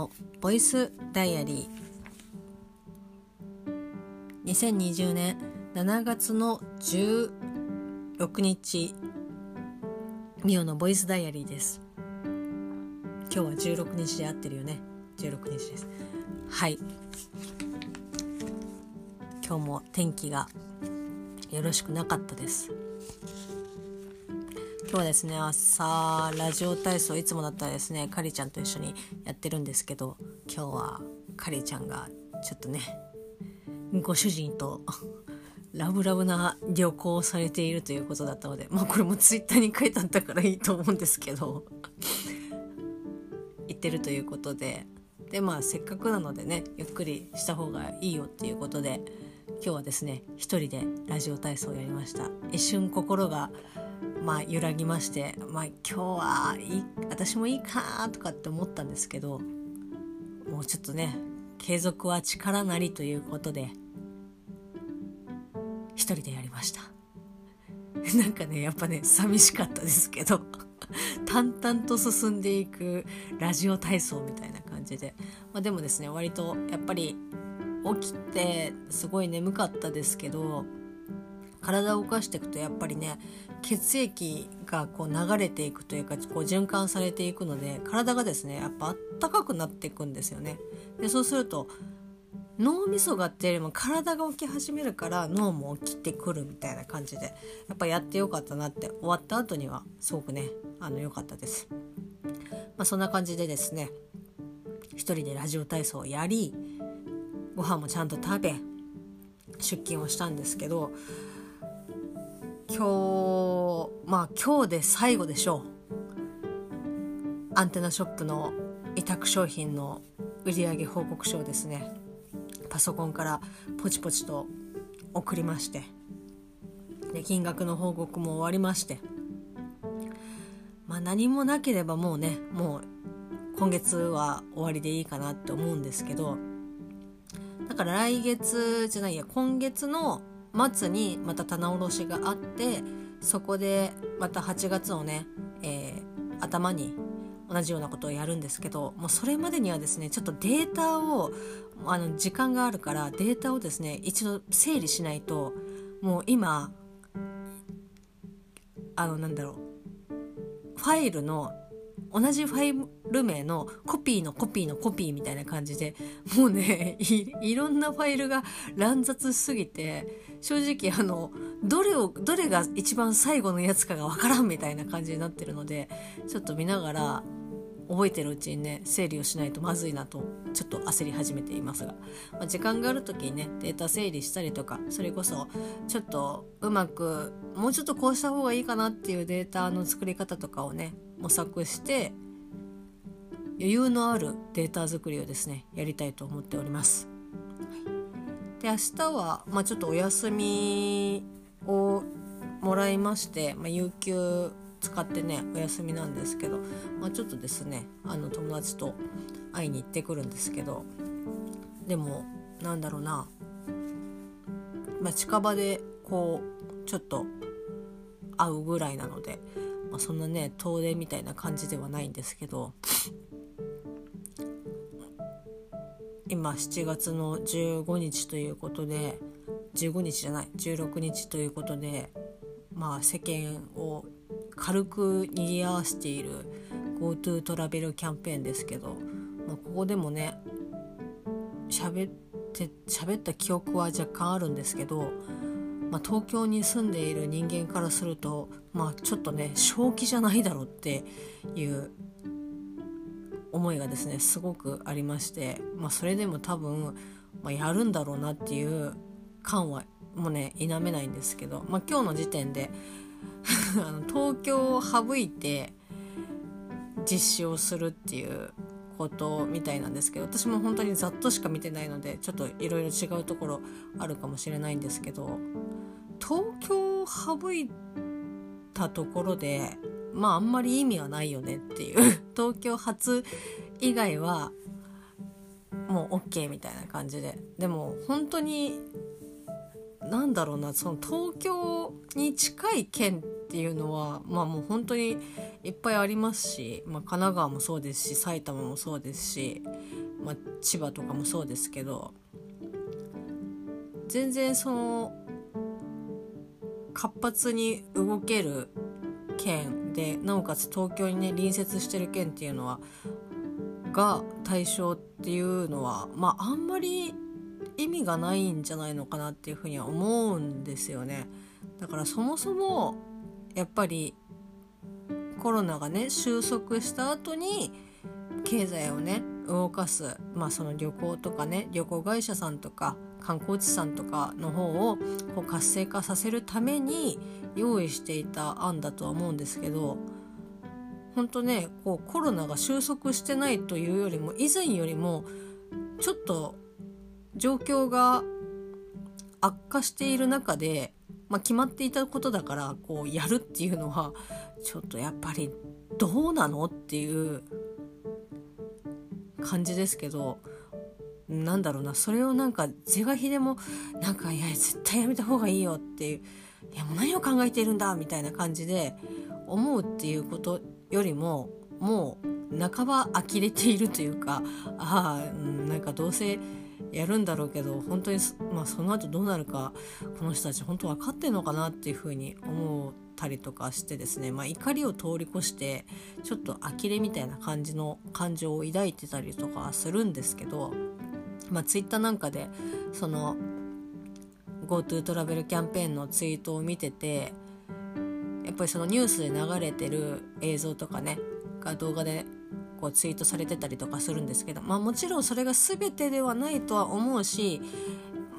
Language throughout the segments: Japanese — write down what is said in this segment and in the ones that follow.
のボイスダイアリー。2020年7月の16日ミオのボイスダイアリーです。今日は16日で合ってるよね。16日です。はい。今日も天気がよろしくなかったです。今日はですね朝ラジオ体操いつもだったらですねかりちゃんと一緒にやってるんですけど今日はかりちゃんがちょっとねご主人とラブラブな旅行をされているということだったのでまあこれもツイッターに書いてあったからいいと思うんですけど行ってるということででまあせっかくなのでねゆっくりした方がいいよっていうことで今日はですね一人でラジオ体操をやりました。一瞬心がまあ揺らぎましてまあ今日はいい私もいいかなとかって思ったんですけどもうちょっとね継続は力なりということで一人でやりました。なんかねやっぱね寂しかったですけど 淡々と進んでいくラジオ体操みたいな感じで、まあ、でもですね割とやっぱり起きてすごい眠かったですけど体を動かしていくとやっぱりね血液がこう流れていくというかこう循環されていくので体がですねやっぱあったかくなっていくんですよね。でそうすると脳みそがっていうよりも体が起き始めるから脳も起きてくるみたいな感じでやっぱやってよかったなって終わった後にはすごくねあの良かったです。まあ、そんな感じでですね一人でラジオ体操をやりご飯もちゃんと食べ出勤をしたんですけど今日まあ今日で最後でしょう。アンテナショップの委託商品の売上報告書をですねパソコンからポチポチと送りましてで金額の報告も終わりましてまあ何もなければもうねもう今月は終わりでいいかなって思うんですけどだから来月じゃないや今月の末にまた棚卸しがあってそこでまた8月のね、えー、頭に同じようなことをやるんですけどもうそれまでにはですねちょっとデータをあの時間があるからデータをですね一度整理しないともう今あのなんだろうファイルの同じファイル名のコピーのコピーのコピーみたいな感じでもうね いろんなファイルが乱雑しすぎて正直あのどれをどれが一番最後のやつかがわからんみたいな感じになってるのでちょっと見ながら覚えてるうちにね整理をしないとまずいなとちょっと焦り始めていますが、まあ、時間がある時にねデータ整理したりとかそれこそちょっとうまくもうちょっとこうした方がいいかなっていうデータの作り方とかをね模索して余裕のあるデータ作りをですねやりたいと思っております。で明日は、まあ、ちょっとお休みをもらいまして、まあ、有給使ってねお休みなんですけど、まあ、ちょっとですねあの友達と会いに行ってくるんですけどでもなんだろうな、まあ、近場でこうちょっと会うぐらいなので、まあ、そんなね遠出みたいな感じではないんですけど今7月の15日ということで15日じゃない16日ということでまあ世間を軽く賑わしている GoTo トラベルキャンペーンですけど、まあ、ここでもね喋って喋った記憶は若干あるんですけど、まあ、東京に住んでいる人間からすると、まあ、ちょっとね正気じゃないだろうっていう思いがですねすごくありまして、まあ、それでも多分、まあ、やるんだろうなっていう感はもうね否めないんですけど、まあ、今日の時点で 東京を省いて実施をするっていうことみたいなんですけど私も本当にざっとしか見てないのでちょっといろいろ違うところあるかもしれないんですけど東京を省いたところでまああんまり意味はないよねっていう。東京発以外はもう OK みたいな感じで。でも本当になんだろうなその東京に近い県っていうのはまあもう本当にいっぱいありますし、まあ、神奈川もそうですし埼玉もそうですし、まあ、千葉とかもそうですけど全然その活発に動ける県でなおかつ東京にね隣接してる県っていうのはが対象っていうのはまああんまり意味がないんじゃないのかなっていうふうには思うんですよね。だからそもそもやっぱりコロナがね収束した後に経済をね動かす、まあ、その旅行とかね旅行会社さんとか観光地さんとかの方をこう活性化させるために用意していた案だとは思うんですけど本当ねこうコロナが収束してないというよりも以前よりもちょっと状況が悪化している中で、まあ、決まっていたことだからこうやるっていうのはちょっとやっぱりどうなのっていう感じですけどなんだろうなそれをなんか是が非でもなんかいや絶対やめた方がいいよっていういやもう何を考えているんだみたいな感じで思うっていうことよりももう半ば呆れているというかああなんかどうせやるんだろうけど本当に、まあ、その後どうなるかこの人たち本当分かってんのかなっていうふうに思ったりとかしてですね、まあ、怒りを通り越してちょっと呆れみたいな感じの感情を抱いてたりとかするんですけど、まあ、ツイッターなんかでその GoTo トラベルキャンペーンのツイートを見ててやっぱりそのニュースで流れてる映像とかねが動画でこうツイートされてたりとかするんですけど、まあ、もちろんそれが全てではないとは思うし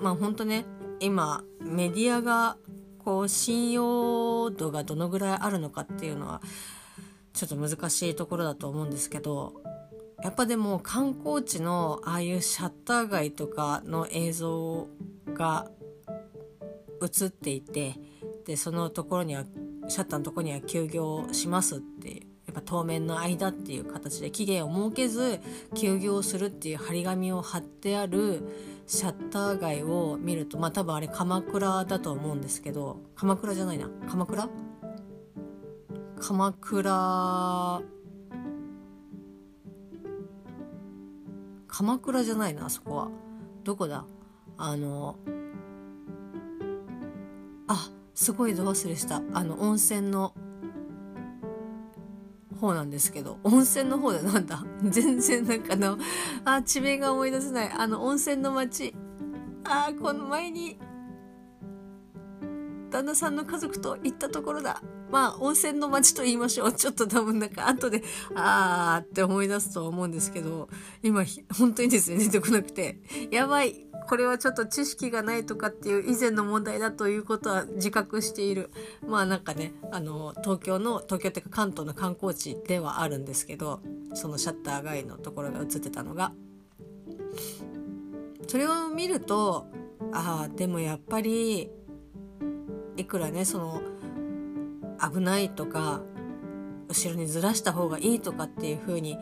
まあ本当ね今メディアがこう信用度がどのぐらいあるのかっていうのはちょっと難しいところだと思うんですけどやっぱでも観光地のああいうシャッター街とかの映像が映っていてでそのところにはシャッターのとこには休業しますってやっぱ当面の間っていう形で期限を設けず休業するっていう張り紙を貼ってあるシャッター街を見るとまあ多分あれ鎌倉だと思うんですけど鎌倉じゃないな。鎌倉？鎌倉？鎌倉じゃないなあそこは。どこだ？あのあすごいど忘れした。あの温泉の方なんですけど温泉の方でなんだ？全然なんかのあ地名が思い出せない。あの温泉の町あこの前に旦那さんの家族と行ったところだ。まあ温泉の町と言いましょう。ちょっと多分なんか後であーって思い出すとは思うんですけど今本当にですね出てこなくて。やばい。これはちょっと知識がないとかっていう以前の問題だということは自覚している。まあなんかねあの東京の東京っていうか関東の観光地ではあるんですけどそのシャッター街のところが映ってたのが。それを見るとああでもやっぱりいくらねその危ないとか後ろにずらした方がいいとかっていう風に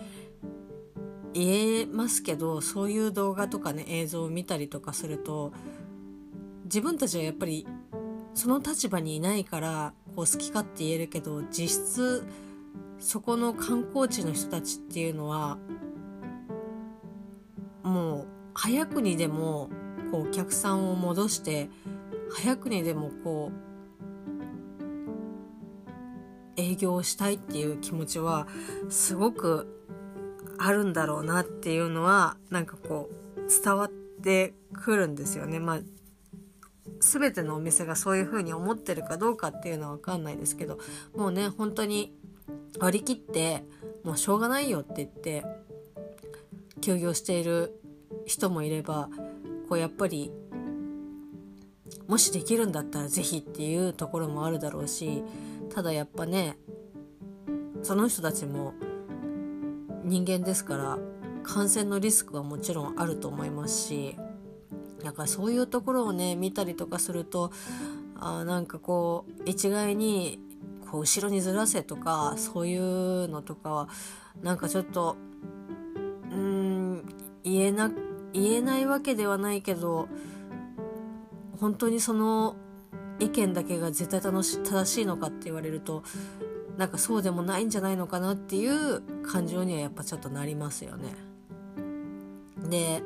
言えますけどそういう動画とかね映像を見たりとかすると自分たちはやっぱりその立場にいないからこう好き勝手言えるけど実質そこの観光地の人たちっていうのはもう早くにでもこうお客さんを戻して早くにでもこう営業したいっていう気持ちはすごくあるんだろうなっていうのはなんかこう伝わってくるんですよね。まあ全てのお店がそういう風に思ってるかどうかっていうのは分かんないですけどもうね本当に割り切ってもうしょうがないよって言って休業している人もいればこうやっぱりもしできるんだったら是非っていうところもあるだろうしただやっぱねその人たちも人間ですから感染のリスクはもちろんあると思いますしだからそういうところをね見たりとかするとあなんかこう一概にこう後ろにずらせとかそういうのとかはなんかちょっとうん言えな言えないわけではないけど本当にその意見だけが絶対正しいのかって言われるとなんかそうでもないんじゃないのかなっていう感情にはやっぱちょっとなりますよね。で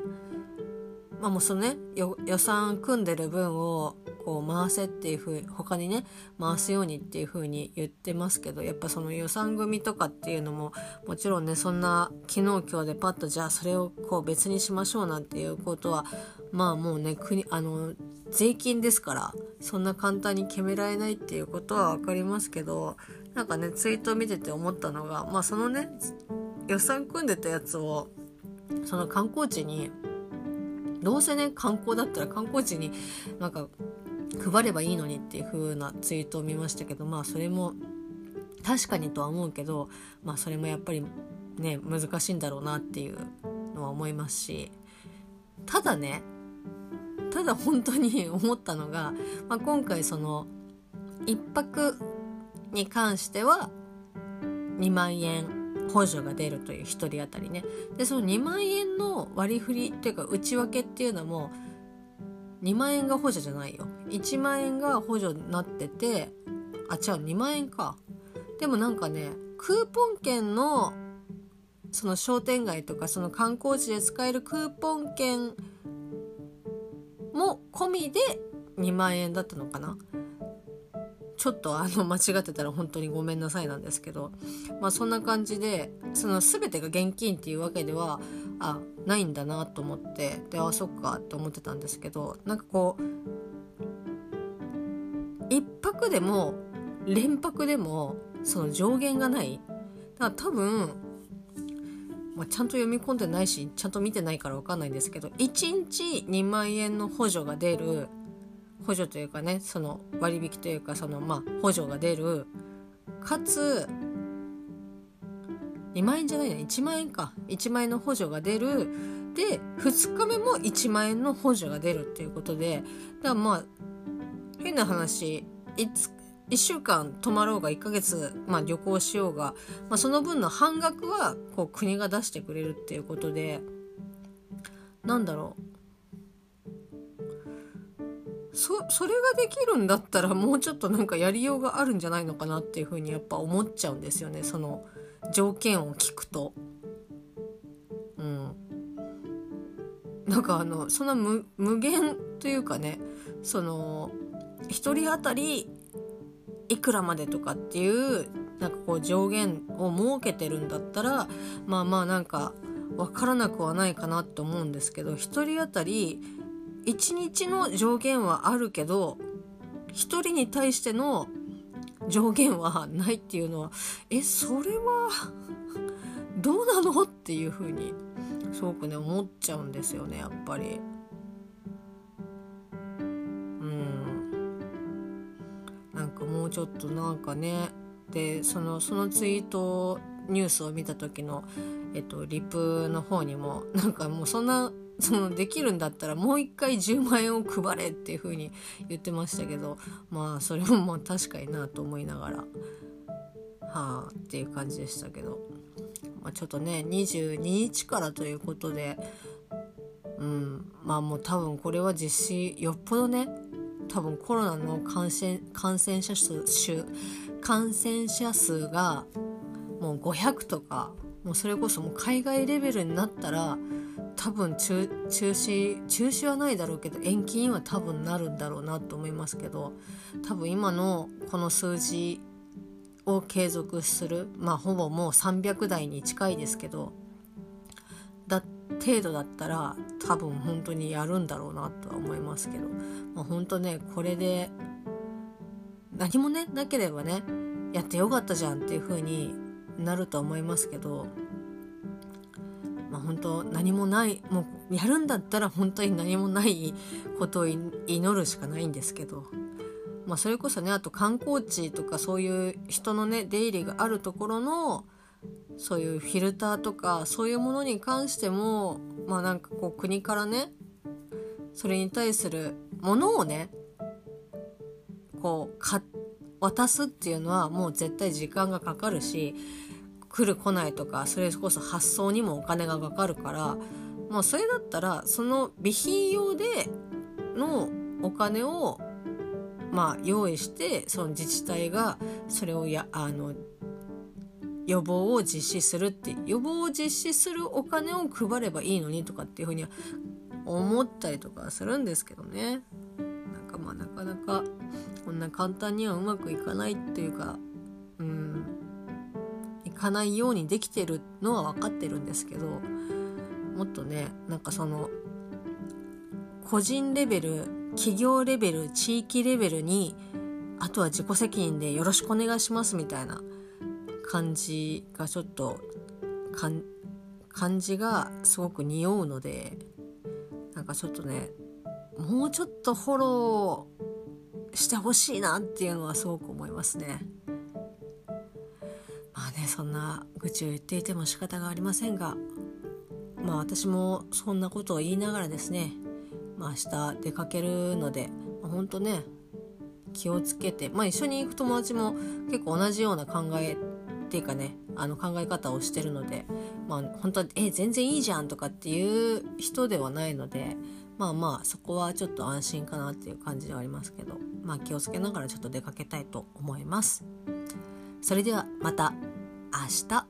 まあもうそのね予算組んでる分をこう回せっていうふう他にね回すようにっていうふうに言ってますけどやっぱその予算組とかっていうのももちろんねそんな昨日今日でパッとじゃあそれをこう別にしましょうなんていうことはまあもうね国あの税金ですからそんな簡単に決められないっていうことは分かりますけどなんかねツイート見てて思ったのがまあそのね予算組んでたやつをその観光地にどうせね観光だったら観光地になんか配ればいいのにっていう風なツイートを見ましたけどまあそれも確かにとは思うけどまあそれもやっぱりね難しいんだろうなっていうのは思いますしただねただ本当に思ったのが、まあ、今回その1泊に関しては2万円補助が出るという1人当たりね。でその2万円の割り振りっていうか内訳っていうのも2万円が補助じゃないよ。1万円が補助になっててあ違う2万円か。でもなんかねクーポン券のその商店街とかその観光地で使えるクーポン券も込みで2万円だったのかな。ちょっとあの間違ってたら本当にごめんなさいなんですけどまあそんな感じでその全てが現金っていうわけではあないんだなと思ってであそっかって思ってたんですけどなんかこう1泊でも連泊でもその上限がない。だから多分、まあ、ちゃんと読み込んでないしちゃんと見てないから分かんないんですけど1日2万円の補助が出る補助というかねその割引というかそのまあ補助が出る。かつ2万円じゃないな1万円か。1万円の補助が出る。で2日目も1万円の補助が出るっていうことで。だからまあ変な話 1, 1週間泊まろうが1ヶ月、まあ、旅行しようが、まあ、その分の半額はこう国が出してくれるっていうことで。なんだろう。そそれができるんだったらもうちょっとなんかやりようがあるんじゃないのかなっていうふうにやっぱ思っちゃうんですよねその条件を聞くと。うん。なんかあのそんな無無限というかねその1人当たりいくらまでとかっていうなんかこう上限を設けてるんだったらまあまあなんか分からなくはないかなと思うんですけど1人当たり1日の上限はあるけど1人に対しての上限はないっていうのはえそれは どうなのっていうふうにすごくね思っちゃうんですよねやっぱり。うんなんかもうちょっとなんかねでそのそのツイートニュースを見た時の、えっと、リプの方にもなんかもうそんなそのできるんだったらもう一回10万円を配れっていう風に言ってましたけどまあそれもまあ確かになと思いながらはあっていう感じでしたけど、まあ、ちょっとね22日からということでうんまあもう多分これは実施よっぽどね多分コロナの感染感染者数感染者数がもう500とかもうそれこそもう海外レベルになったら多分中止中止はないだろうけど延期には多分なるんだろうなと思いますけど多分今のこの数字を継続するまあほぼもう300台に近いですけどだ程度だったら多分本当にやるんだろうなとは思いますけど、まあ、本当ねこれで何もねなければねやってよかったじゃんっていう風になると思いますけどまあ、本当何もないもうやるんだったら本当に何もないことを祈るしかないんですけど、まあ、それこそねあと観光地とかそういう人のね出入りがあるところのそういうフィルターとかそういうものに関してもまあなんかこう国からねそれに対するものをねこう渡すっていうのはもう絶対時間がかかるし来る来ないとかそれこそ発送にもお金がかかるからもうそれだったらその備品用でのお金をまあ用意してその自治体がそれをやあの予防を実施するって予防を実施するお金を配ればいいのにとかっていうふうには思ったりとかするんですけどね。なんかまあなかなかこんな簡単にはうまくいかないっていうかかないようにできてるのは分かってるんですけどもっとねなんかその個人レベル企業レベル地域レベルにあとは自己責任でよろしくお願いしますみたいな感じがちょっと感じがすごく匂うのでなんかちょっとねもうちょっとフォローしてほしいなっていうのはすごく思いますね。まあねそんな愚痴を言っていても仕方がありませんがまあ私もそんなことを言いながらですね、まあ、明日出かけるので、まあ、ほんとね気をつけて、まあ、一緒に行く友達も結構同じような考えっていうかねあの考え方をしてるので、まあ、本当は「え全然いいじゃん」とかっていう人ではないのでまあまあそこはちょっと安心かなっていう感じではありますけど、まあ、気をつけながらちょっと出かけたいと思います。それではまた明日。